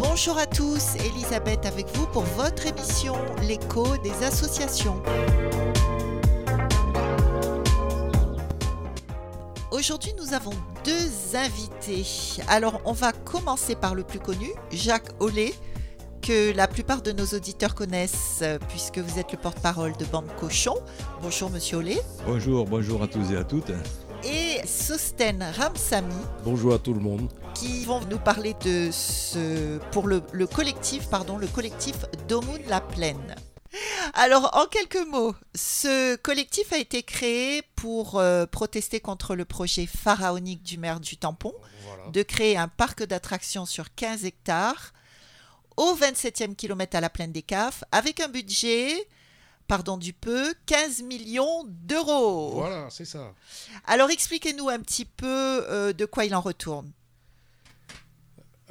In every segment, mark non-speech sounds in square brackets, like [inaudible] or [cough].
Bonjour à tous, Elisabeth avec vous pour votre émission L'écho des associations. Aujourd'hui, nous avons deux invités. Alors, on va commencer par le plus connu, Jacques Ollet, que la plupart de nos auditeurs connaissent euh, puisque vous êtes le porte-parole de Bande Cochon. Bonjour, monsieur Ollet. Bonjour, bonjour à tous et à toutes. Et Sosten Ramsamy. Bonjour à tout le monde. Qui vont nous parler de ce, pour le, le collectif, pardon, le collectif Domoun La Plaine. Alors, en quelques mots, ce collectif a été créé pour euh, protester contre le projet pharaonique du maire du Tampon Voilà. de créer un parc d'attractions sur 15 hectares au 27e kilomètre à la plaine des CAF avec un budget, pardon du peu, 15 millions d'euros. Voilà, c'est ça. Alors, expliquez-nous un petit peu euh, de quoi il en retourne.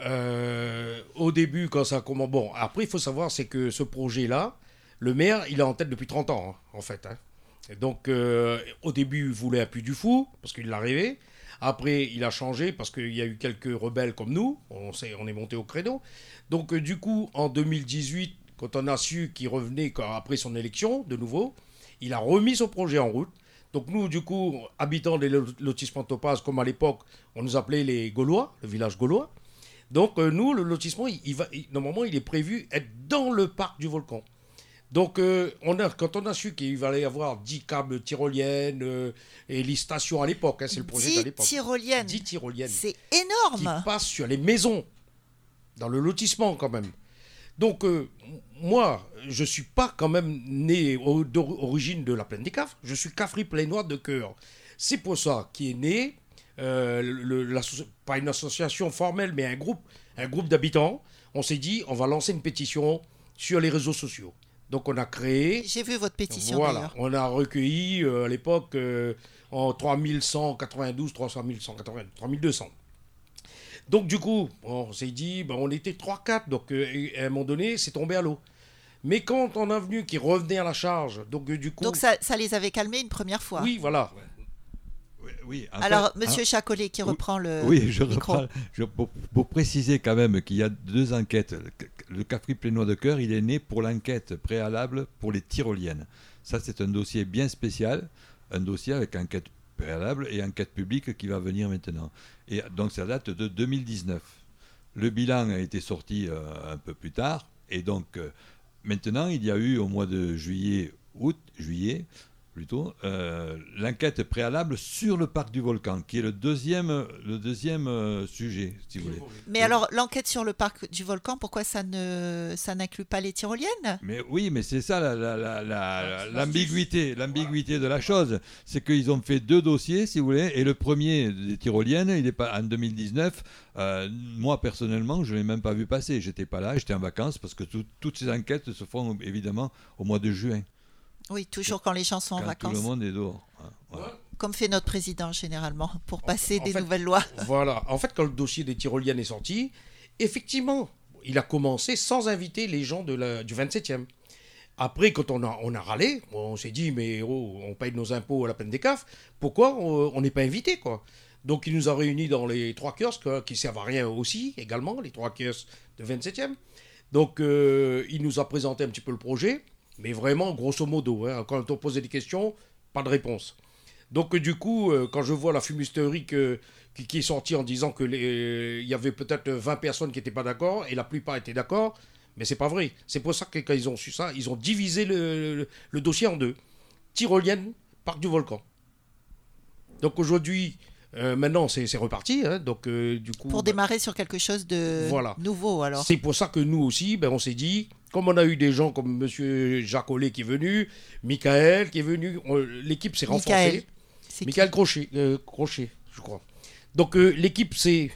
Euh, au début, quand ça commence. Bon, après, il faut savoir, c'est que ce projet-là, le maire, il est en tête depuis 30 ans, hein, en fait. hein. Et donc, euh, au début, il voulait un puits du fou, parce qu'il l'a rêvé. Après, il a changé, parce qu'il y a eu quelques rebelles comme nous. On, s'est- on est monté au créneau. Donc, euh, du coup, en 2018, quand on a su qu'il revenait après son élection, de nouveau, il a remis son projet en route. Donc, nous, du coup, habitants des lo- lotissements Topaz, comme à l'époque, on nous appelait les Gaulois, le village gaulois. Donc euh, nous, le lotissement, il, va, normalement, il est prévu être dans le parc du volcan. Donc euh, on a, quand on a su qu'il allait y avoir 10 câbles tyroliennes euh, et les stations à l'époque, hein, c'est le projet 10 à l'époque. tyroliennes. 10 tyroliennes C'est qui énorme. passent sur les maisons, dans le lotissement quand même. Donc euh, moi, je suis pas quand même né au- d'origine de la plaine des Cafres, je suis cafri plainois de cœur. C'est pour ça qu'il est né, le- pas une association formelle, mais un groupe, un groupe d'habitants. On s'est dit, on va lancer une pétition sur les réseaux sociaux. Donc on a créé J'ai vu votre pétition voilà, on a recueilli euh, à l'époque euh, en 3192, 300 180, 3200. Donc du coup, on s'est dit, ben, on était 3-4, donc euh, à un moment donné, c'est tombé à l'eau. Mais quand on a venu qui revenait à la charge, donc euh, du coup... Donc ça, ça les avait calmés une première fois. oui, voilà. Oui, Alors, fait- Monsieur Chacollet qui oui, reprend le Oui, je micro. reprends. je- pour, pour préciser quand même qu'il y a deux enquêtes. Le Cafri Plénois de Cœur, il est né pour l'enquête préalable pour les tyroliennes. Ça, c'est un dossier bien spécial, un dossier avec enquête préalable et enquête publique qui va venir maintenant. Et donc, ça date de 2019. Le bilan a été sorti euh, un peu plus tard. Et donc, euh, maintenant, il y a eu au mois de juillet, août, juillet, plutôt, euh, l'enquête préalable sur le parc du volcan, qui est le deuxième, le deuxième euh, sujet, si vous voulez. Mais alors, l'enquête sur le parc du volcan, pourquoi ça ne ça n'inclut pas les tyroliennes? Mais oui, mais c'est ça la- la- la- la- c'est l'ambiguïté, l'ambiguïté de la chose, c'est qu'ils ont fait deux dossiers, si vous voulez, et le premier des tyroliennes, il est pas en 2019. euh, moi personnellement, je l'ai même pas vu passer. J'étais pas là, j'étais en vacances parce que tout- toutes ces enquêtes se font évidemment au mois de juin, Oui, toujours quand les gens sont en quand tout vacances. le monde est dehors. hein, voilà. Comme fait notre président généralement, pour passer en des fait- nouvelles lois. Voilà. En fait, quand le dossier des tyroliennes est sorti, effectivement, il a commencé sans inviter les gens de la, du 27e. Après, quand on a, on a râlé, on s'est dit, mais oh, on paye nos impôts à la peine des CAF, pourquoi on on n'est pas invité, quoi? Donc, il nous a réunis dans les trois kiosques, hein, qui servent à rien aussi, également, les trois kiosques de 27e. Donc, euh, il nous a présenté un petit peu le projet, mais vraiment, grosso modo, hein, quand on posait des questions, pas de réponse. Donc, euh, du coup, euh, quand je vois la fumisterie que- qui, qui est sortie en disant que les- il y avait peut-être 20 personnes qui n'étaient pas d'accord et la plupart étaient d'accord, mais c'est pas vrai. C'est pour ça que quand ils ont su ça, ils ont divisé le, le- le dossier en deux. Tyrolienne, parc du volcan. Donc aujourd'hui, euh, maintenant c'est reparti. hein, donc euh, du coup, Pour bah, démarrer sur quelque chose de Voilà. nouveau alors. c'est pour ça que nous aussi, ben, on s'est dit, comme on a eu des gens comme Jacques Ollet qui est venu, Michael qui est venu, l'équipe s'est renforcée. Michael. Crochet, euh, Crochet, je crois. Donc euh, l'équipe, c'est...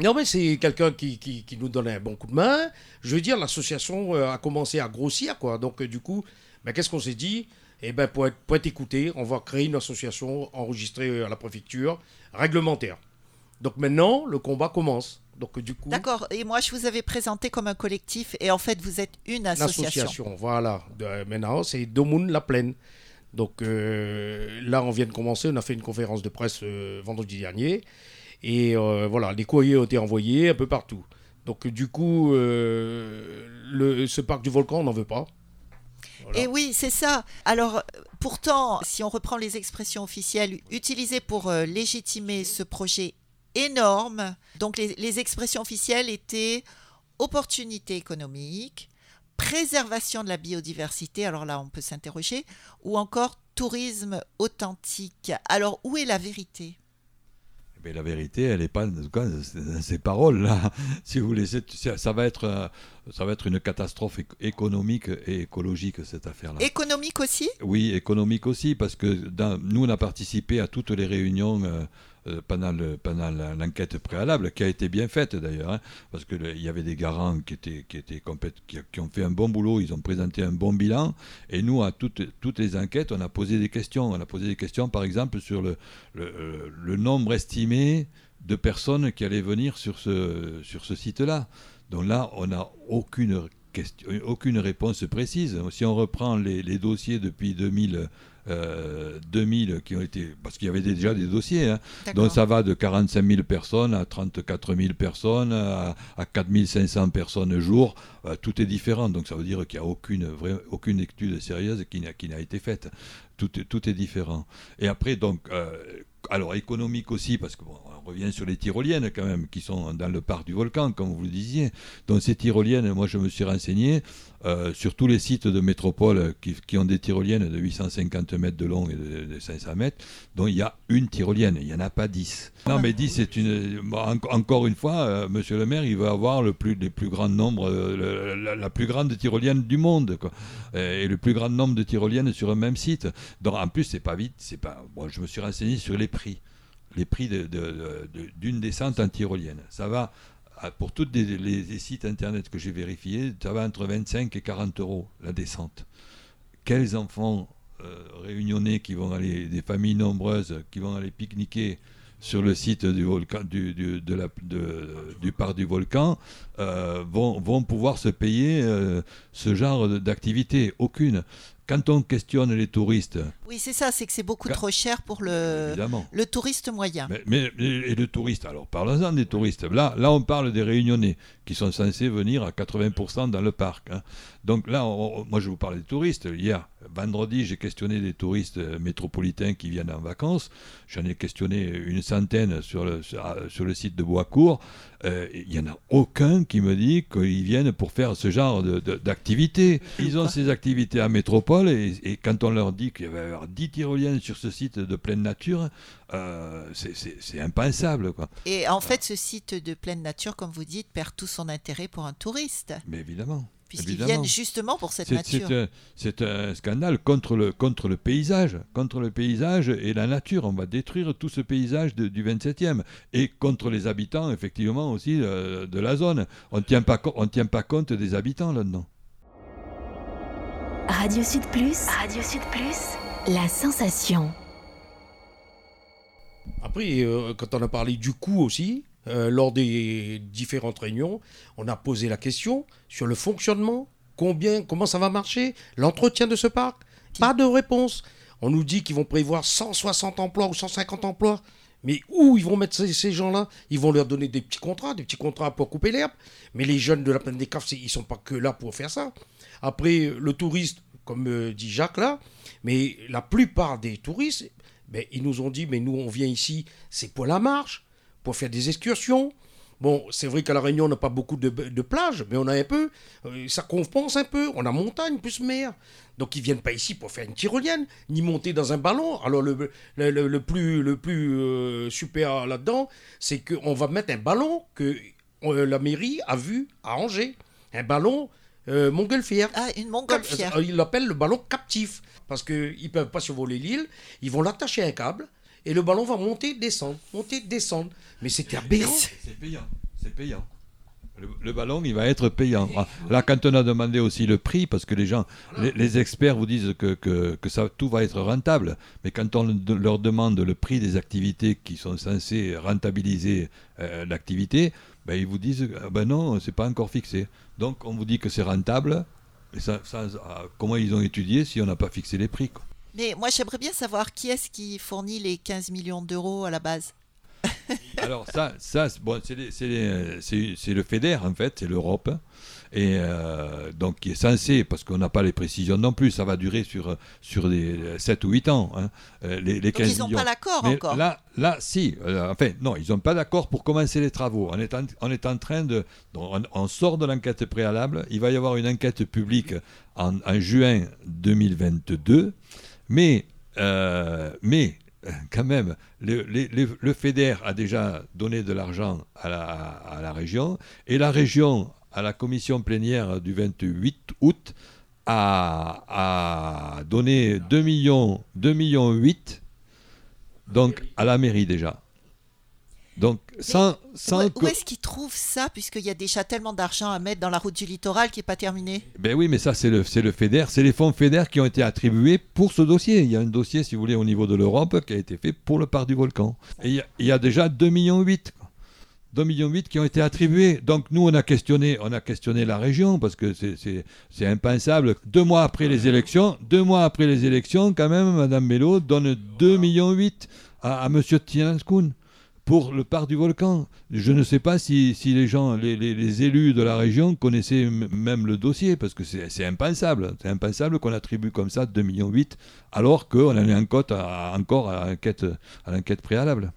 Non mais c'est quelqu'un qui, qui, qui nous donne un bon coup de main. Je veux dire, l'association euh, a commencé à grossir, quoi. Donc euh, du coup, ben, qu'est-ce qu'on s'est dit? Eh ben, pour être, pour être écouté, on va créer une association enregistrée à la préfecture, réglementaire. Donc maintenant, le combat commence. Donc du coup, D'accord. Et moi, je vous avais présenté comme un collectif, et en fait, vous êtes une association. l'association, voilà. De- maintenant, c'est Domoun La Plaine. Donc euh, là, on vient de commencer. On a fait une conférence de presse euh, vendredi dernier. Et euh, voilà, les courriers ont été envoyés un peu partout. Donc du coup, le, ce parc du volcan, on n'en veut pas. Voilà. Et oui, c'est ça. Alors, pourtant, si on reprend les expressions officielles utilisées pour légitimer ce projet énorme, donc les, les expressions officielles étaient opportunité économique, préservation de la biodiversité, alors là on peut s'interroger, ou encore tourisme authentique. Alors, où est la vérité? Mais la vérité, elle n'est pas dans ces paroles-là. [laughs] Si vous voulez, c'est- ça, va être, euh, ça va être une catastrophe éco- économique et écologique, cette affaire-là. Économique aussi? Oui, économique aussi, parce que dans- nous, on a participé à toutes les réunions euh, pendant l'enquête préalable, qui a été bien faite d'ailleurs, hein, parce qu'il y avait des garants qui, étaient, qui, étaient qui, ont fait un bon boulot, ils ont présenté un bon bilan, et nous, à toutes, toutes les enquêtes, on a posé des questions. On a posé des questions, par exemple, sur le, le, nombre estimé de personnes qui allaient venir sur ce, sur ce site-là. Donc là, on n'a aucune, aucune réponse précise. Si on reprend les, les dossiers depuis 2000, euh, 2000 qui ont été... Parce qu'il y avait déjà des dossiers. hein. Donc ça va de 45 000 personnes à 34 000 personnes, à, à 4 500 personnes jour. Euh, tout est différent. Donc ça veut dire qu'il n'y a aucune, vraie- aucune étude sérieuse qui n'a, été faite. Tout, est- tout est différent. Et après, donc, euh, alors économique aussi, parce qu'on revient sur les tyroliennes quand même, qui sont dans le parc du volcan, comme vous le disiez. Donc ces tyroliennes, moi je me suis renseigné euh, sur tous les sites de métropole qui, ont des tyroliennes de 850 mètres de long et de, de 500 mètres, dont il y a une tyrolienne, il n'y en a pas 10. Non mais 10, c'est une... encore une fois, euh, monsieur le maire, il veut avoir le plus, les plus grands nombres, euh, la, plus grande tyrolienne du monde, et le plus grand nombre de tyroliennes sur un même site. Donc en plus, c'est pas vite, c'est pas... Bon, je me suis renseigné sur les prix les prix d'une descente en tyrolienne. Ça va, pour tous les, sites internet que j'ai vérifiés, ça va entre 25 et 40 euros la descente. Quels enfants euh, réunionnais qui vont aller, des familles nombreuses qui vont aller pique-niquer sur le site du, parc du volcan euh, vont, pouvoir se payer euh, ce genre d'activité? Aucune. Quand on questionne les touristes, Oui, c'est ça, c'est que c'est beaucoup trop cher pour le, évidemment, le touriste moyen. mais, mais- et le touriste, alors parlons-en des touristes. Là, là, on parle des Réunionnais qui sont censés venir à 80% dans le parc. hein. Donc là, on- moi je vous parle des touristes. Hier, vendredi, j'ai questionné des touristes euh, métropolitains qui viennent en vacances. J'en ai questionné une centaine sur le, sur, ah, le site de Boiscourt. Euh, Il n'y en a aucun qui me dit qu'ils viennent pour faire ce genre d'activité. Ils ont ces activités à métropole et, et quand on leur dit qu'il va y avoir 10 tyroliennes sur ce site de pleine nature, euh, c'est- impensable. Quoi. Et en fait, ce site de pleine nature, comme vous dites, perd tout son intérêt pour un touriste, Mais évidemment. Puisqu'ils viennent justement pour cette C'est nature. c'est un, scandale contre le, contre le paysage, contre le paysage et la nature. On va détruire tout ce paysage de- du 27e et contre les habitants, effectivement, aussi euh, de la zone. On ne tient pas co- on tient pas compte des habitants là-dedans. Radio Sud Plus. Radio Sud Plus. La sensation. Après, euh, quand on a parlé du coût aussi, euh, lors des différentes réunions, on a posé la question sur le fonctionnement, combien, comment ça va marcher, l'entretien de ce parc. Pas de réponse. On nous dit qu'ils vont prévoir 160 emplois ou 150 emplois. Mais où ils vont mettre ces, ces gens-là? Ils vont leur donner des petits contrats, des petits contrats pour couper l'herbe. Mais les jeunes de la plaine des Caves, ils sont pas que là pour faire ça. Après, le touriste, comme euh, dit Jacques là, mais la plupart des touristes, ben, ils nous ont dit, mais nous, on vient ici, c'est pour la marche, pour faire des excursions. Bon, c'est vrai qu'à La Réunion, on n'a pas beaucoup de, de plages, mais on a un peu. euh, ça compense un peu. On a montagne plus mer. Donc, ils viennent pas ici pour faire une tyrolienne, ni monter dans un ballon. Alors, le, le, le- le plus, le plus euh, super là-dedans, c'est qu'on va mettre un ballon que euh, la mairie a vu à Angers. Un ballon euh, montgolfière. Ah, une montgolfière. Ils l'appellent le ballon captif. Parce qu'ils ne peuvent pas survoler l'île. Ils vont l'attacher à un câble. Et le ballon va monter, descendre, monter, descendre. Mais c'était aberrant. C'est payant. C'est payant. Le, le ballon, il va être payant. Ah, Là, quand on a demandé aussi le prix, parce que les gens, les, les experts vous disent que, que, que ça, tout va être rentable, mais quand on leur demande le prix des activités qui sont censées rentabiliser euh, l'activité, ben, ils vous disent ah ben non, c'est pas encore fixé. Donc on vous dit que c'est rentable. Et ça, ça, ah, comment ils ont étudié si on n'a pas fixé les prix quoi. Mais moi, j'aimerais bien savoir qui est-ce qui fournit les 15 millions d'euros à la base? [laughs] Alors ça, ça bon, c'est le FEDER en fait, c'est l'Europe. Et euh, donc qui est censé, parce qu'on n'a pas les précisions non plus, ça va durer sur, sur les 7 ou 8 ans. Hein, euh, les, les 15 donc ils n'ont pas l'accord encore? là, là, si. Euh, enfin, non, ils n'ont pas d'accord pour commencer les travaux. On est en, on est en train de... On, sort de l'enquête préalable. Il va y avoir une enquête publique en, en juin 2022. Mais, mais quand même, le, FEDER a déjà donné de l'argent à la, à la, région, et la région, à la commission plénière du 28 août, a, a donné 2 millions, 2 millions 8, donc à la mairie déjà. Donc, sans, sans où, est-ce qu'ils trouvent ça, puisqu'il y a déjà tellement d'argent à mettre dans la route du littoral qui n'est pas terminée? Ben oui, mais ça, c'est le, le FEDER. C'est les fonds FEDER qui ont été attribués pour ce dossier. Il y a un dossier, si vous voulez, au niveau de l'Europe qui a été fait pour le parc du volcan. Et il y a, il y a déjà 2,8 millions. 2 millions qui ont été attribués. Donc nous, on a questionné, on a questionné la région parce que c'est impensable. Deux mois après les élections, deux mois après les élections, quand même, Madame Mello donne 2 millions à, à Monsieur Tiananskoun pour le parc du volcan. Je ne sais pas si, les gens, les, élus de la région connaissaient même le dossier, parce que c'est impensable. C'est impensable qu'on attribue comme ça 2,8 millions, alors qu'on en est en cote encore à l'enquête préalable.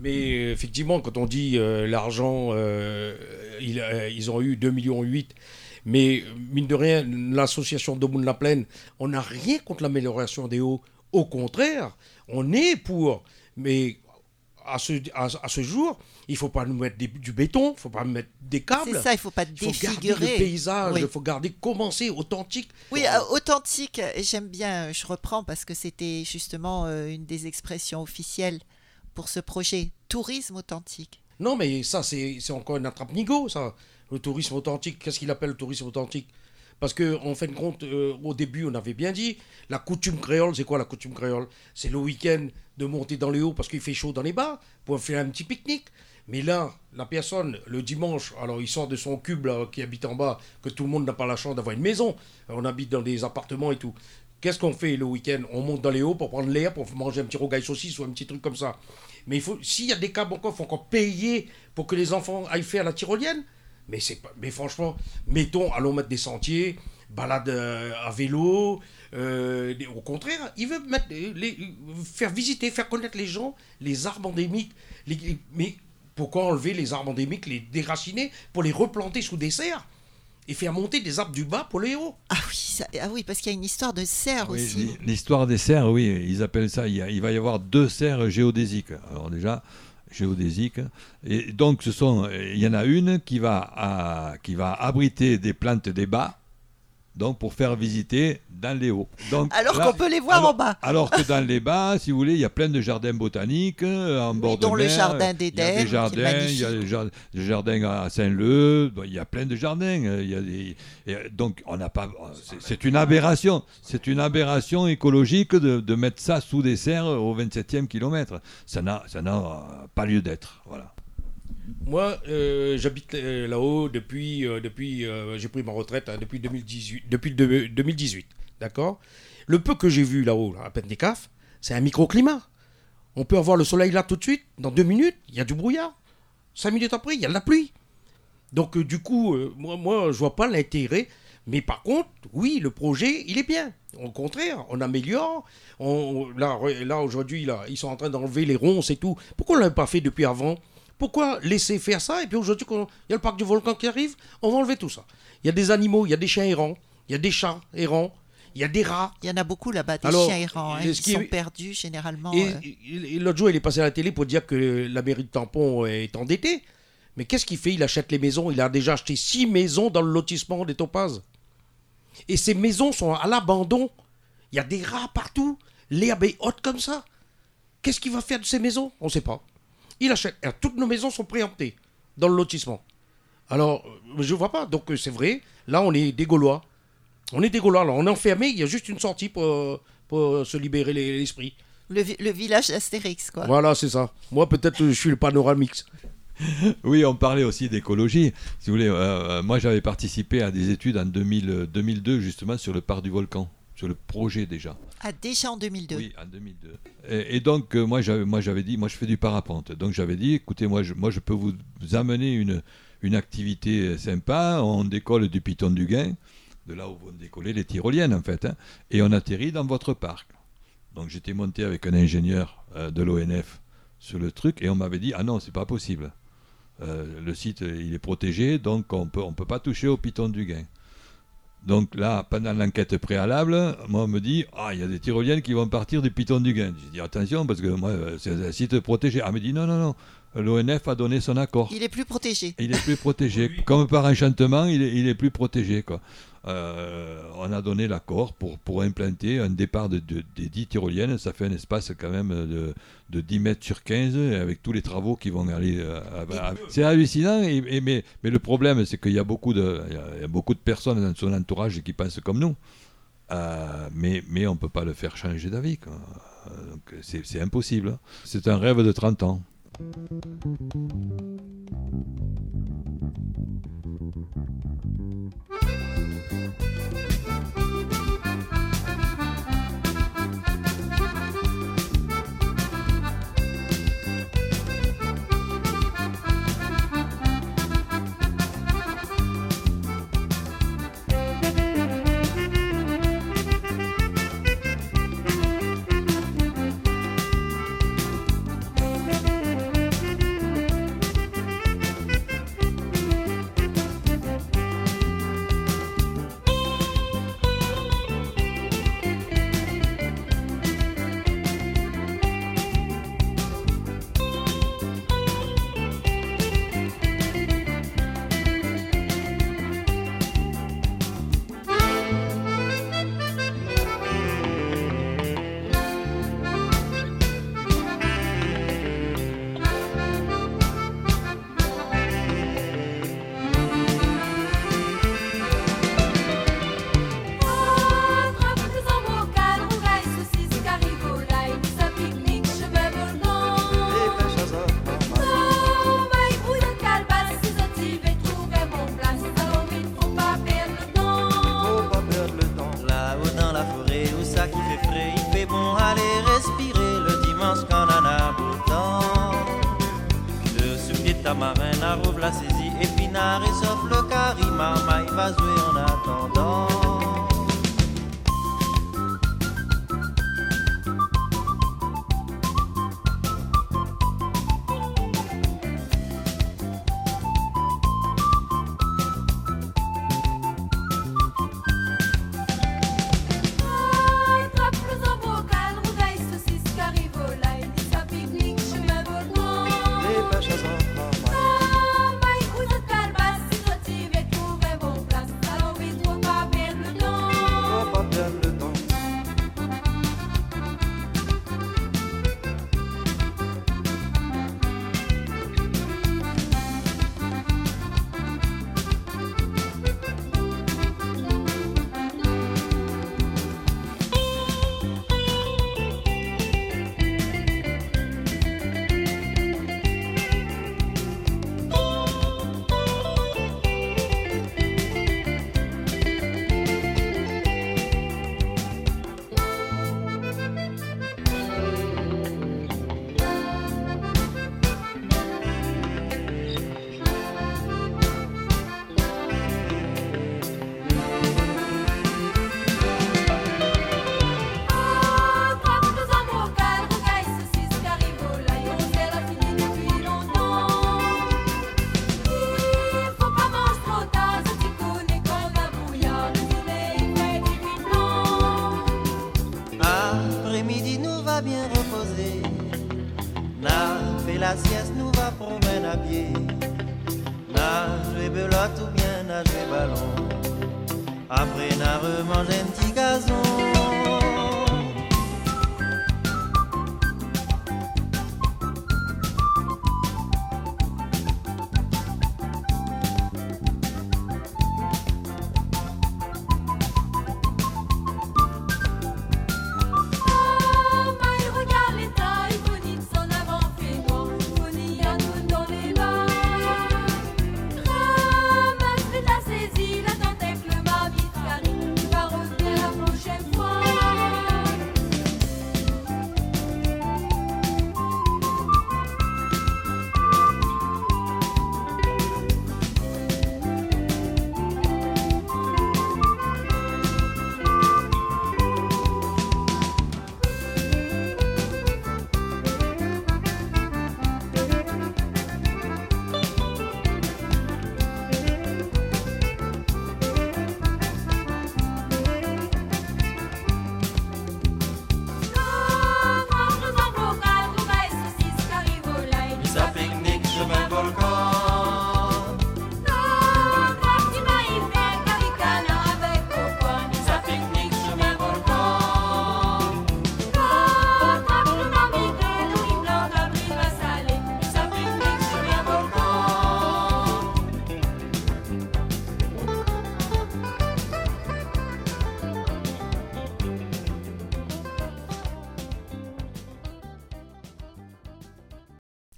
Mais effectivement, quand on dit euh, l'argent, euh, euh, ils ont eu 2,8 millions, mais mine de rien, l'association de la Plaine, on n'a rien contre l'amélioration des eaux. Au contraire, on est pour. Mais à ce, à, ce jour, il ne faut pas nous mettre du béton, il ne faut pas mettre des câbles. C'est ça, il ne faut pas défigurer. Il faut garder le paysage, il faut garder comment c'est authentique. Oui, euh, authentique, j'aime bien, je reprends parce que c'était justement euh, une des expressions officielles pour ce projet, tourisme authentique. Non, mais ça, c'est encore un attrape-nigo, ça. Le tourisme authentique, qu'est-ce qu'il appelle le tourisme authentique? Parce qu'en fin de compte, euh, au début, on avait bien dit, la coutume créole, c'est quoi la coutume créole? C'est le week-end de monter dans les hauts parce qu'il fait chaud dans les bas, pour faire un petit pique-nique. Mais là, la personne, le dimanche, alors il sort de son cube qui habite en bas, que tout le monde n'a pas la chance d'avoir une maison. On habite dans des appartements et tout. Qu'est-ce qu'on fait le week-end? On monte dans les hauts pour prendre l'air, pour manger un petit rogaille saucisse ou un petit truc comme ça. Mais s'il y a des cas encore, il faut encore payer pour que les enfants aillent faire la tyrolienne. Mais, c'est pas, mais franchement, mettons, allons mettre des sentiers, balade euh, à vélo. Euh, au contraire, il veut mettre, les, faire visiter, faire connaître les gens les arbres endémiques. mais pourquoi enlever les arbres endémiques, les déraciner, pour les replanter sous des serres et faire monter des arbres du bas pour les hauts? Ah oui, ah oui parce qu'il y a une histoire de serres aussi. L'histoire des serres, oui, ils appellent ça, il, il, va y avoir deux serres géodésiques. Alors déjà, géodésique. Et donc, ce sont, il y en a une qui va, qui va abriter des plantes des bas, donc pour faire visiter dans les hauts. Donc, alors qu'on peut les voir en bas. Alors que dans les bas, si vous voulez, il y a plein de jardins botaniques euh, en bord de mer. le jardin d'Éden. Il y a des jardins, il y a des jardins à Saint-Leu, il y a plein de jardins. Euh, il y a des, donc on n'a pas. C'est une aberration. C'est une aberration écologique de, de, mettre ça sous des serres au 27e kilomètre. Ça n'a pas lieu d'être. Voilà. Moi, euh, j'habite là-haut depuis, depuis j'ai pris ma retraite hein, depuis 2018. Depuis 2018 D'accord? Le peu que j'ai vu là-haut, à Pentecaf, c'est un microclimat. On peut avoir le soleil là tout de suite, dans deux minutes, il y a du brouillard. Cinq minutes après, il y a de la pluie. Donc euh, du coup, euh, moi, moi, je vois pas l'intérêt. Mais par contre, oui, le projet, il est bien. Au contraire, on améliore. Là, là aujourd'hui, là, ils sont en train d'enlever les ronces et tout. Pourquoi on ne l'avait pas fait depuis avant? Pourquoi laisser faire ça? Et puis aujourd'hui, il y a le parc du volcan qui arrive, on va enlever tout ça. Il y a des animaux, il y a des chiens errants, il y a des chats errants, il y a des rats. Il y en a beaucoup là-bas, des chiens errants, hein, qui sont perdus généralement. Et, euh. l'autre jour, il est passé à la télé pour dire que la mairie de Tampon est endettée. Mais qu'est-ce qu'il fait? Il achète les maisons. Il a déjà acheté six maisons dans le lotissement des Topazes. Et ces maisons sont à l'abandon. Il y a des rats partout. L'herbe est haute comme ça. Qu'est-ce qu'il va faire de ces maisons? On ne sait pas. Il achète. toutes nos maisons sont préemptées dans le lotissement. Alors, euh, je ne vois pas. Donc, euh, c'est vrai. Là, on est des Gaulois. On est des Gaulois, on est enfermé, il y a juste une sortie pour, pour se libérer l'esprit. Le, le, village Astérix, quoi. Voilà, c'est ça. Moi, peut-être, je suis le panoramix. [laughs] Oui, on parlait aussi d'écologie. Si vous voulez, euh, euh, moi j'avais participé à des études en 2000, 2002 justement sur le parc du volcan, sur le projet déjà. Ah, déjà en 2002. Oui, en 2002. Et, et donc euh, moi j'avais, moi j'avais dit, moi je fais du parapente, donc j'avais dit, écoutez, moi je, moi je peux vous amener une, une activité sympa. On décolle du Piton du Gain, de là où vont décoller les tyroliennes en fait, hein, et on atterrit dans votre parc. Donc j'étais monté avec un ingénieur euh, de l'ONF sur le truc et on m'avait dit ah non c'est pas possible. Euh, le site il est protégé donc on peut on peut pas toucher au Piton du Gain. Donc là pendant l'enquête préalable, moi on me dit ah il y a des tyroliennes qui vont partir du Piton du Gain. J'ai dit attention parce que moi euh, c'est un site protégé. Ah me dit non non non l'ONF a donné son accord. Il est plus protégé. Il est plus protégé. Comme par enchantement, il est, il est plus protégé. Quoi. Euh, on a donné l'accord pour, pour implanter un départ de, de- des 10 tyroliennes. Ça fait un espace quand même de, de 10 mètres sur 15 et avec tous les travaux qui vont aller. euh, c'est hallucinant. Et, et- mais, mais le problème, c'est qu'il y, a beaucoup de- il y a- il y a beaucoup de personnes dans son entourage qui pensent comme nous. Euh, mais, mais on ne peut pas le faire changer d'avis. C'est c'est impossible. C'est un rêve de 30 ans. Là-haut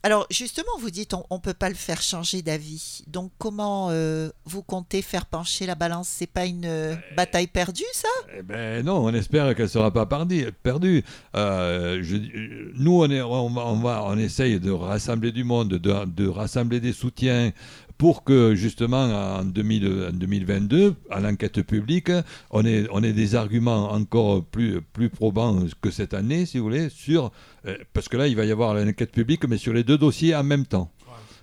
Alors justement, vous dites on ne peut pas le faire changer d'avis. Donc comment euh, vous comptez faire pencher la balance? C'est pas une euh, bataille perdue, ça? Eh ben non, on espère qu'elle sera pas perdue. Euh, je- nous, on, est, on, va, on, va- on essaye de rassembler du monde, de, de rassembler des soutiens pour que justement en, 2000 en 2022, à l'enquête publique, on ait, on ait des arguments encore plus, plus probants que cette année, si vous voulez, sur euh, parce que là, il va y avoir l'enquête publique, mais sur les deux dossiers en même temps.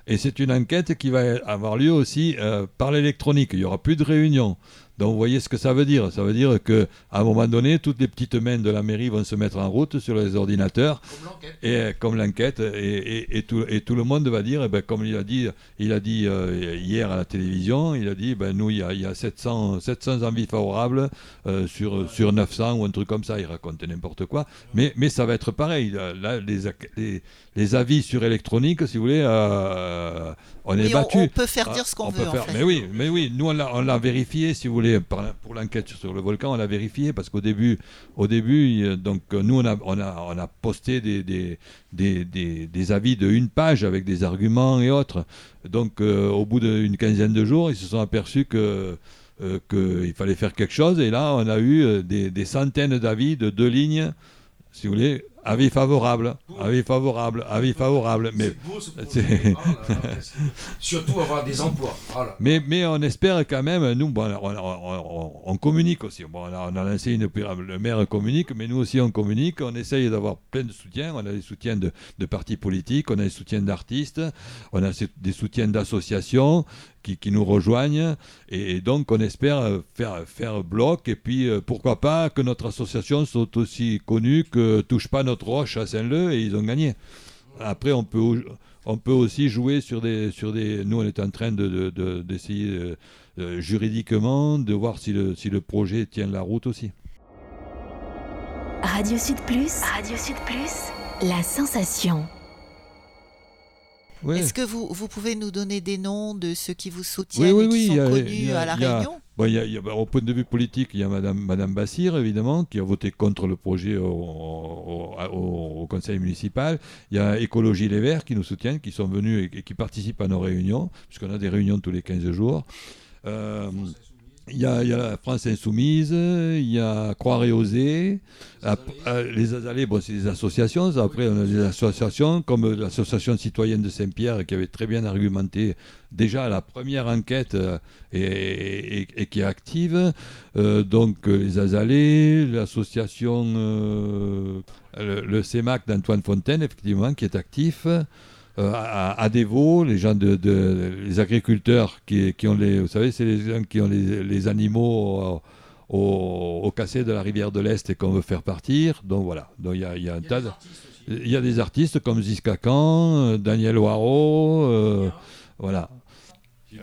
Et c'est une enquête qui va avoir lieu aussi euh, par l'électronique. Il n'y aura plus de réunion. Donc vous voyez ce que ça veut dire. Ça veut dire que à un moment donné, toutes les petites mains de la mairie vont se mettre en route sur les ordinateurs, et euh, comme l'enquête, et, et- et tout, et tout le monde va dire, eh ben, comme il a dit, il a dit euh, hier à la télévision, il a dit, ben, nous, il y a, il y a 700, 700 envies favorables euh, sur, sur 900 ou un truc comme ça. Il raconte n'importe quoi. Mais, mais ça va être pareil. Là, les, les avis sur électronique, si vous voulez, euh, on est Oui, battu. on peut faire dire Ah, ce qu'on on veut, en fait. Mais oui, mais oui, nous on l'a, vérifié, si vous voulez, pour l'enquête sur le volcan, on l'a vérifié parce qu'au début, au début, donc nous on a, on a, on a posté des, des, des, des- des avis de une page avec des arguments et autres. Donc euh, au bout d'une quinzaine de jours, ils se sont aperçus que euh, qu'il fallait faire quelque chose et là on a eu des, des centaines d'avis de deux lignes, si vous voulez, avis favorable, avis favorable, avis favorable, mais beau, ce là là, c'est- Surtout avoir des emplois. Mais, mais on espère quand même, nous, bon, on, on- communique aussi. Bon, on, a, on a lancé une le maire communique, mais nous aussi on communique. On essaye d'avoir plein de soutiens. On a des soutiens de, de partis politiques, on a des soutiens d'artistes, on a des soutiens d'associations qui, qui nous rejoignent. Et, et donc on espère faire, faire bloc. Et puis euh, pourquoi pas que notre association soit aussi connue que Touche pas notre roche à Saint-Leu et ils ont gagné. Après, on peut, on peut aussi jouer sur des, sur des. Nous, on est en train de, de- de- d'essayer euh, euh, juridiquement de voir si le, si le projet tient la route aussi. Radio Sud Plus, Radio Sud Plus, la sensation. Est-ce que vous, vous pouvez nous donner des noms de ceux qui vous soutiennent Oui, oui, et qui oui, sont a- connus a- à La Réunion? Bah, au point de vue politique, il y a Madame, Madame Bassir, évidemment, qui a voté contre le projet au, conseil municipal. Il y a Écologie Les Verts qui nous soutiennent, qui sont venus et, et qui participent à nos réunions, puisqu'on a des réunions tous les 15 jours. Euh, il y, a, il y a la France Insoumise, il y a Croire et Oser, euh, les Azalées, bon, c'est des associations. Après, on a des associations comme l'association citoyenne de Saint-Pierre qui avait très bien argumenté déjà à la première enquête euh, et, et- et qui est active. Euh, donc, euh, les Azalées, l'association, euh, le, le CEMAC d'Antoine Fontaine, effectivement, qui est actif. Euh, à, à Dévaux, les gens de, de- les agriculteurs qui, qui ont les, vous savez, c'est les gens qui ont les, les animaux au, au, au cassé de la rivière de l'Est et qu'on veut faire partir. Donc voilà. Donc il y a, il y a un tas de, il y a des artistes comme Ziska Khan, euh, Daniel Waro, euh, voilà.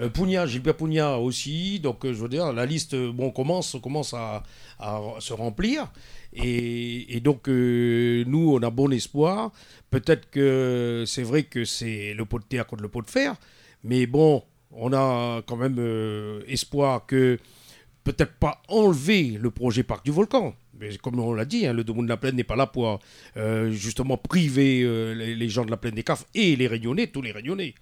Euh, Pugna, Gilbert Pugna aussi. Donc, euh, je veux dire, la liste euh, bon, commence, commence à, à se remplir. Et, donc, euh, nous, on a bon espoir. Peut-être que c'est vrai que c'est le pot de terre contre le pot de fer. Mais bon, on a quand même euh, espoir que peut-être pas enlever le projet Parc du Volcan. Mais comme on l'a dit, hein, le Domaine de la Plaine n'est pas là pour euh, justement priver les, gens de la Plaine des Cafres et les Réunionnais, tous les Réunionnais,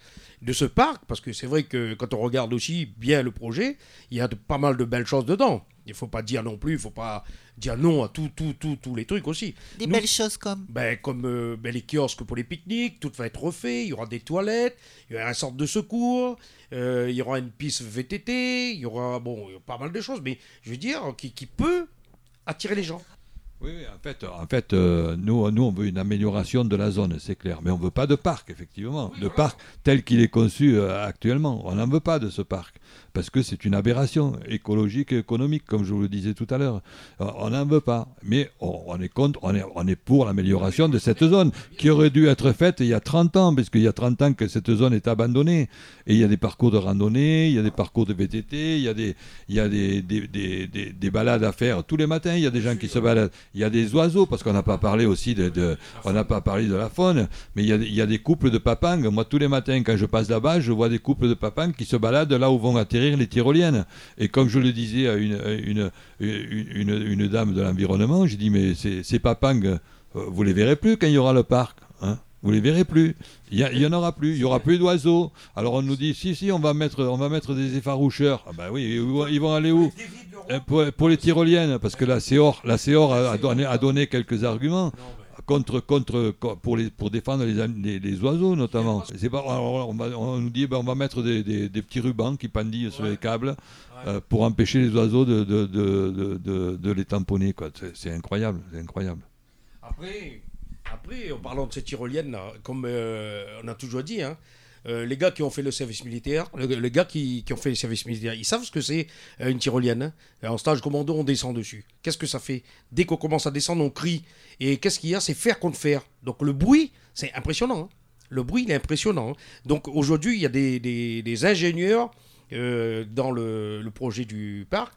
de ce parc, parce que c'est vrai que quand on regarde aussi bien le projet, il y a pas mal de belles choses dedans. Il ne faut pas dire non plus, il ne faut pas dire non à tout, tout, tout, tous les trucs aussi. Des Nous- belles choses comme ben, comme euh, ben, les kiosques pour les pique-niques, tout va être refait, il y aura des toilettes, il y aura un centre de secours, euh, il y aura une piste VTT, il y aura bon, pas mal de choses, mais je veux dire, qui, qui peut attirer les gens. Oui, oui, en fait, en fait euh, nous, nous, on veut une amélioration de la zone, c'est clair. Mais on ne veut pas de parc, effectivement. de parc tel qu'il est conçu euh, actuellement. On n'en veut pas de ce parc. Parce que c'est une aberration écologique et économique, comme je vous le disais tout à l'heure. Euh, On n'en veut pas. Mais on, est contre, on est, pour l'amélioration de cette zone, qui aurait dû être faite il y a 30 ans, parce qu'il y a 30 ans que cette zone est abandonnée. Et il y a des parcours de randonnée, il y a des parcours de VTT, il y a des, il y a des, des, des, des- des balades à faire tous les matins. Il y a des gens qui se baladent. Il y a des oiseaux, parce qu'on n'a pas parlé aussi de, on n'a pas parlé de la faune, mais il y, a, il y a des couples de papangs. Moi, tous les matins, quand je passe là-bas, je vois des couples de papangs qui se baladent là où vont atterrir les tyroliennes. Et comme je le disais à une, une, une, dame de l'environnement, j'ai dit, mais ces, ces papangs, euh, vous les verrez plus quand il y aura le parc. hein. Vous les verrez plus. Il y, a- il y en aura plus. Il y aura plus d'oiseaux. Alors on nous dit si si on va mettre on va mettre des effaroucheurs. Ah bah oui, ils vont, aller où? Euh, pour, les tyroliennes parce que la Céor la a, a donné, a donné quelques arguments contre contre co- pour les pour défendre les, les, les oiseaux notamment. C'est pas alors, on, va- on nous dit ben, on va mettre des, des- des petits rubans qui pendillent sur les câbles euh, pour empêcher les oiseaux de de, de, de, les tamponner quoi. C'est- C'est incroyable, c'est incroyable. Après, après, en parlant de cette tyrolienne, là, comme euh, on a toujours dit, hein, euh, les gars qui ont fait le service militaire, le- les gars qui, ont fait le service militaire, ils savent ce que c'est euh, une tyrolienne. hein. En stage commando, on descend dessus. Qu'est-ce que ça fait? Dès qu'on commence à descendre, on crie. Et qu'est-ce qu'il y a? C'est fer contre fer. Donc le bruit, c'est impressionnant. hein. Le bruit, il est impressionnant. hein. Donc aujourd'hui, il y a des, des- ingénieurs euh, dans le, le projet du parc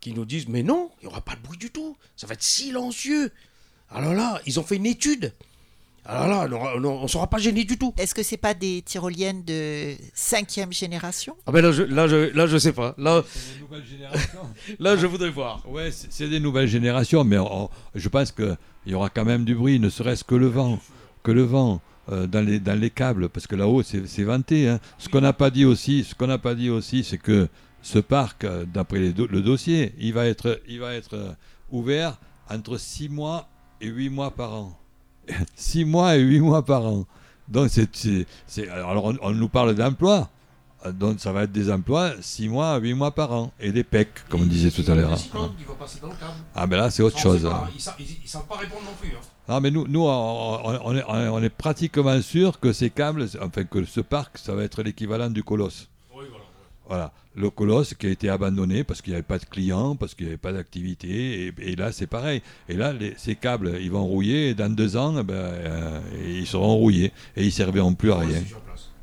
qui nous disent Mais non, il n'y aura pas de bruit du tout. Ça va être silencieux. Alors là, ils ont fait une étude. Alors là, on ne sera pas gêné du tout. Est-ce que c'est pas des tyroliennes de cinquième génération? Ah ben là, je, là, je, là, je sais pas. Là, C'est des nouvelles générations. [laughs] là, je voudrais voir. Ouais, c'est des nouvelles générations, mais on- je pense qu'il y aura quand même du bruit, ne serait-ce que le vent, que le vent euh, dans, les, dans les câbles, parce que là-haut c'est c'est venté. hein. Ce qu'on n'a pas dit aussi, ce qu'on n'a pas dit aussi, c'est que ce parc, euh, d'après do- le dossier, il va être, il va être euh, ouvert entre 6 mois et 8 mois par an. [laughs] 6 mois et 8 mois par an. Donc c'est, alors on, on nous parle d'emploi. Donc ça va être des emplois 6 mois à 8 mois par an. Et des PEC, comme on disait tout à l'heure. hein. Ah ben là c'est autre chose. pas. hein. Ils ils savent pas répondre non plus. hein. Ah mais nous, nous on, on- on est, on est pratiquement sûr que ces câbles, enfin que ce parc, ça va être l'équivalent du colosse. Voilà. Le colosse qui a été abandonné parce qu'il n'y avait pas de clients, parce qu'il n'y avait pas d'activité, et, et là c'est pareil. Et là, les- ces câbles, ils vont rouiller, et dans deux ans, eh ben, euh, ils seront rouillés, et ils serviront plus à rien.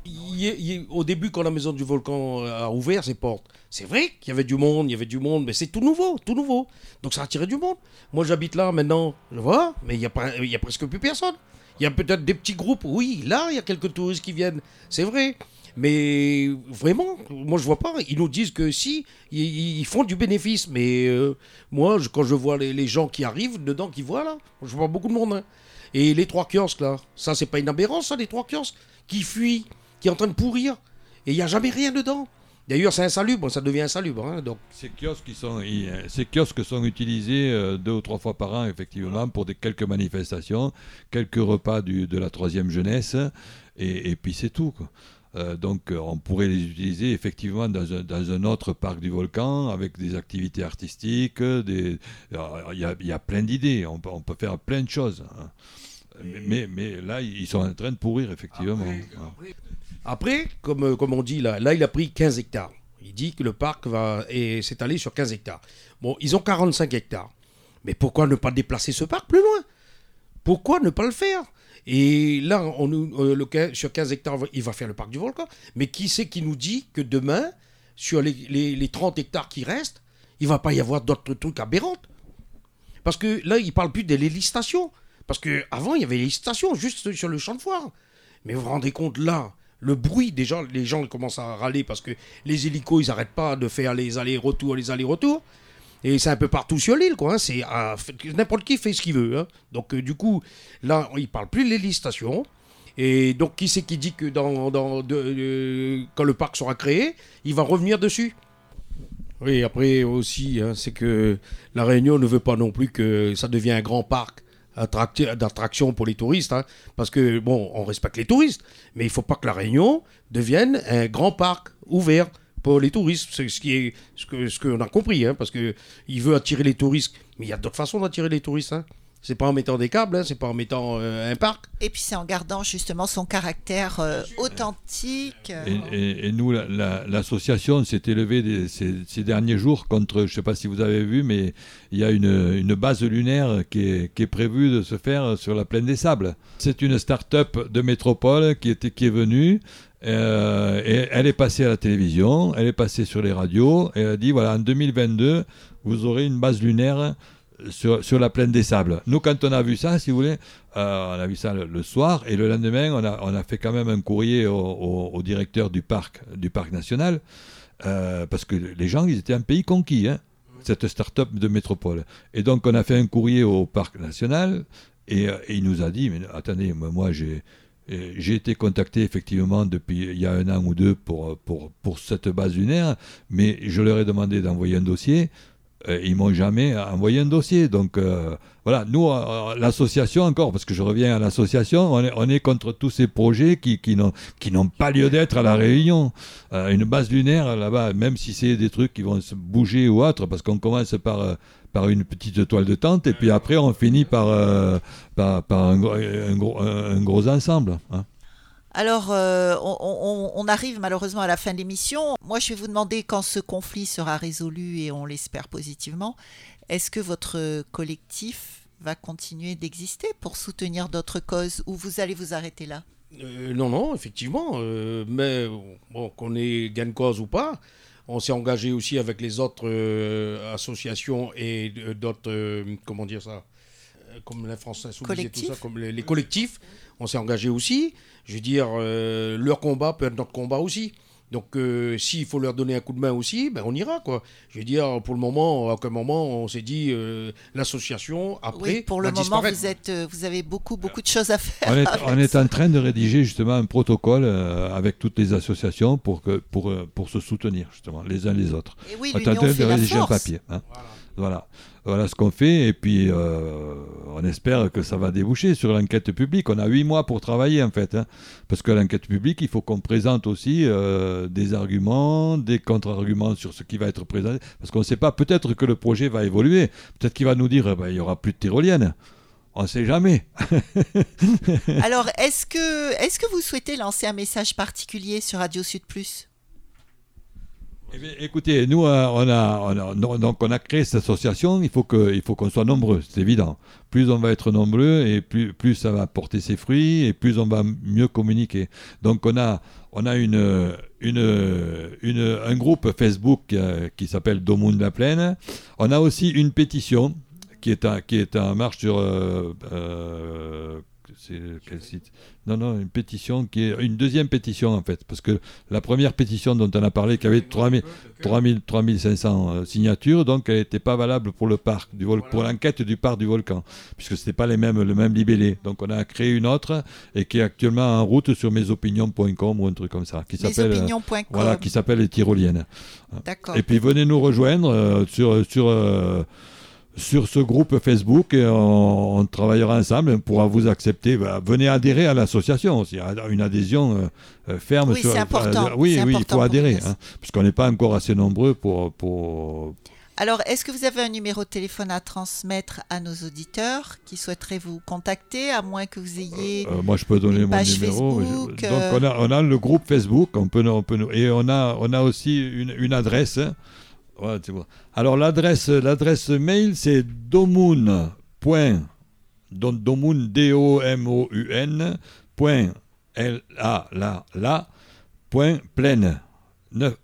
Il il au début, quand la maison du volcan a ouvert ses portes, c'est vrai qu'il y avait du monde, il y avait du monde, mais c'est tout nouveau, tout nouveau. Donc ça a attiré du monde. Moi, j'habite là maintenant, je vois, mais il y a, pas- il y a presque plus personne. Il y a peut-être des petits groupes, oui, là, il y a quelques touristes qui viennent, c'est vrai. Mais vraiment, moi je vois pas. Ils nous disent que si, ils, font du bénéfice. Mais euh, moi, je- quand je vois les, gens qui arrivent dedans, qui voient là, je vois beaucoup de monde. hein. Et les trois kiosques là, ça c'est pas une aberrance, ça, les trois kiosques qui fuient, qui est en train de pourrir. Et il n'y a jamais rien dedans. D'ailleurs, c'est insalubre, ça devient insalubre. hein, donc. Ces kiosques, qui sont, euh, ces kiosques sont utilisés euh, deux ou trois fois par an, effectivement, pour des, quelques manifestations, quelques repas du- de la troisième jeunesse, et, puis c'est tout. Euh, donc euh, on pourrait les utiliser effectivement dans un, dans un autre parc du volcan avec des activités artistiques, alors, il y, a, il y a plein d'idées, on, peut- on peut faire plein de choses. hein. Mais, mais, mais là, ils sont en train de pourrir, effectivement. Après, comme, euh, comme on dit là, là, il a pris 15 hectares. Il dit que le parc va s'étaler sur 15 hectares. Bon, ils ont 45 hectares. Mais pourquoi ne pas déplacer ce parc plus loin? Pourquoi ne pas le faire? Et là, on, euh, le, sur 15 hectares, il va faire le parc du volcan. Mais qui c'est qui nous dit que demain, sur les, les- les 30 hectares qui restent, il va pas y avoir d'autres trucs aberrants Parce que là, il parle plus des législations. Parce qu'avant, il y avait les juste sur le champ de foire. Mais vous vous rendez compte là, le bruit, déjà, les gens commencent à râler parce que les hélicos, ils n'arrêtent pas de faire les allers-retours, les allers-retours. Et c'est un peu partout sur l'île, quoi. hein. C'est fait- n'importe qui fait ce qu'il veut. hein. Donc, euh, du coup, là, il parle plus de législation. Et donc, qui c'est qui dit que dans, euh, quand le parc sera créé, il va revenir dessus? Oui, après aussi, hein, c'est que la Réunion ne veut pas non plus que ça devienne un grand parc attracti- d'attraction pour les touristes. parce que, bon, on respecte les touristes, mais il faut pas que la Réunion devienne un grand parc ouvert pour les touristes. C'est ce qui est ce que ce qu'on a compris, hein, parce que il veut attirer les touristes, mais il y a d'autres façons d'attirer les touristes. Hein. C'est pas en mettant des câbles, hein, c'est pas en mettant euh, un parc. Et puis c'est en gardant justement son caractère euh, authentique. Et, et- et nous, la- la- l'association s'est élevée des- ces, ces derniers jours contre, je ne sais pas si vous avez vu, mais il y a une, une base lunaire qui est, qui est prévue de se faire sur la plaine des Sables. C'est une start-up de métropole qui, était, qui est venue. Euh, et elle est passée à la télévision, elle est passée sur les radios, et elle a dit voilà, en 2022, vous aurez une base lunaire sur, sur la plaine des Sables. Nous, quand on a vu ça, si vous voulez, euh, on a vu ça le, soir, et le lendemain, on a, on a fait quand même un courrier au, directeur du parc, du parc national, euh, parce que les gens, ils étaient un pays conquis, hein, cette start-up de métropole. Et donc, on a fait un courrier au parc national, et, il nous a dit, mais attendez, moi, j'ai... J'ai été contacté effectivement depuis il y a un an ou deux pour, pour, pour cette base lunaire, mais je leur ai demandé d'envoyer un dossier. Euh, ils m'ont jamais envoyé un dossier. Donc euh, voilà, nous, euh, l'association encore, parce que je reviens à l'association, on est, on est contre tous ces projets qui, qui n'ont pas lieu d'être à la Réunion. Une base lunaire là-bas, même si c'est des trucs qui vont se bouger ou autre, parce qu'on commence par par une petite toile de tente et puis après on finit par euh, par, par un, gros- un gros, un- gros ensemble. hein. Alors, euh, on, on- on arrive malheureusement à la fin de l'émission. Moi, je vais vous demander quand ce conflit sera résolu, et on l'espère positivement, est-ce que votre collectif va continuer d'exister pour soutenir d'autres causes ou vous allez vous arrêter là? Euh, non, non, effectivement. euh, mais bon, qu'on ait gain de cause ou pas, on s'est engagé aussi avec les autres euh, associations et euh, d'autres, euh, comment dire ça, comme la France Insoumise et tout ça, comme les, les collectifs. On s'est engagé aussi. Je veux dire, leur combat peut être notre combat aussi. Donc, euh, s'il faut leur donner un coup de main aussi, ben, on ira, quoi. Je veux dire, pour le moment, à aucun moment, on s'est dit, euh, l'association, après, Oui, pour le va moment, vous, êtes, euh, vous avez beaucoup, beaucoup de choses à faire. On est, on en train de rédiger justement un protocole euh, avec toutes les associations pour, que, pour, pour se soutenir justement les uns les autres. Et oui, On est en train de rédiger un papier. hein. Voilà. Voilà ce qu'on fait et puis euh, on espère que ça va déboucher sur l'enquête publique. On a huit mois pour travailler en fait, hein. parce que l'enquête publique, il faut qu'on présente aussi euh, des arguments, des contre-arguments sur ce qui va être présenté, parce qu'on ne sait pas. Peut-être que le projet va évoluer, peut-être qu'il va nous dire, eh ben, il y aura plus de tyroliennes. On ne sait jamais. [laughs] Alors, est-ce que, est que vous souhaitez lancer un message particulier sur Radio Sud Plus? Eh écoutez, nous, euh, on a, donc on a créé cette association. Il faut qu'on soit nombreux, c'est évident. Plus on va être nombreux et plus, plus ça va porter ses fruits et plus on va mieux communiquer. Donc on a, on a une, une, une- un groupe Facebook euh, qui s'appelle Domoun de la Plaine. On a aussi une pétition qui est en, qui est en marche sur. euh, c'est quel site Non, non, une pétition qui est une deuxième pétition en fait, parce que la première pétition dont on a parlé, qui avait 3000, 3000, 3500 euh, signatures, donc elle n'était pas valable pour le parc du vol, pour l'enquête du parc du volcan, puisque c'était pas les mêmes, le même libellé. Donc on a créé une autre et qui est actuellement en route sur mesopinions.com ou un truc comme ça, qui s'appelle euh, Mesopinions.com. voilà, qui s'appelle les tyroliennes. D'accord. Et puis venez nous rejoindre euh, sur, sur, euh, sur ce groupe Facebook et on, on travaillera ensemble. On pourra vous accepter. Bah, venez adhérer à l'association aussi. à Une adhésion euh, euh, ferme. Oui, c'est important. euh, oui, oui, il faut adhérer. Hein, puisqu'on n'est pas encore assez nombreux pour. pour... Alors, est-ce que vous avez un numéro de téléphone à transmettre à nos auditeurs qui souhaiteraient vous contacter, à moins que vous ayez... Euh, moi, je peux donner mon numéro. Facebook, Donc, on, a, on a le groupe Facebook. On peut, on et on a, on a aussi une, une adresse. hein. Vois. Alors, l'adresse, l'adresse mail, c'est domoun. donc, domoun, D-O-M-O-U-N, point, L-A, la, la, point, pleine, neuf-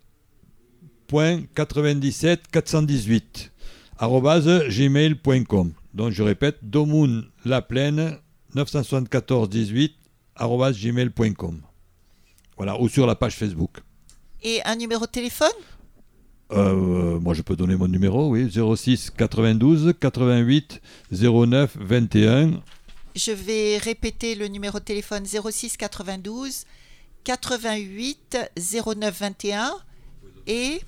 point 97 418, arrobase gmail.com. Donc, je répète, domoun, la plaine, 974 18 arobase gmail.com. Voilà, ou sur la page Facebook. Et un numéro de téléphone? Euh, moi, je peux donner mon numéro, oui, 06 92 88 09 21. Je vais répéter le numéro de téléphone 06 92 88 09 21 et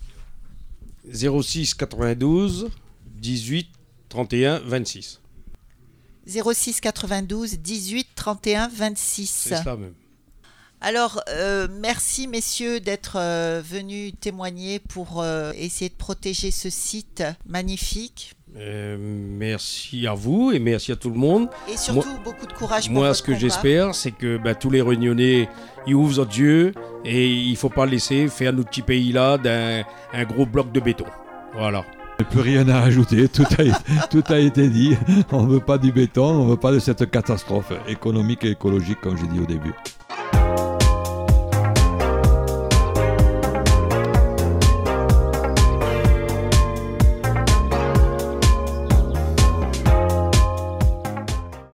06 92 18 31 26. 06 92 18 31 26. C'est ça même. Alors, euh, merci messieurs d'être euh, venus témoigner pour euh, essayer de protéger ce site magnifique. Euh, merci à vous et merci à tout le monde. Et surtout, beaucoup de courage pour Moi, votre ce que j'espère, c'est que bah, tous les Réunionnais, ils ouvrent leurs yeux et il faut pas laisser faire notre petit pays-là d'un un gros bloc de béton. Voilà. Il n'y a plus rien à ajouter, tout a, [laughs] tout a été dit. On ne veut pas du béton, on ne veut pas de cette catastrophe économique et écologique, comme j'ai dit au début.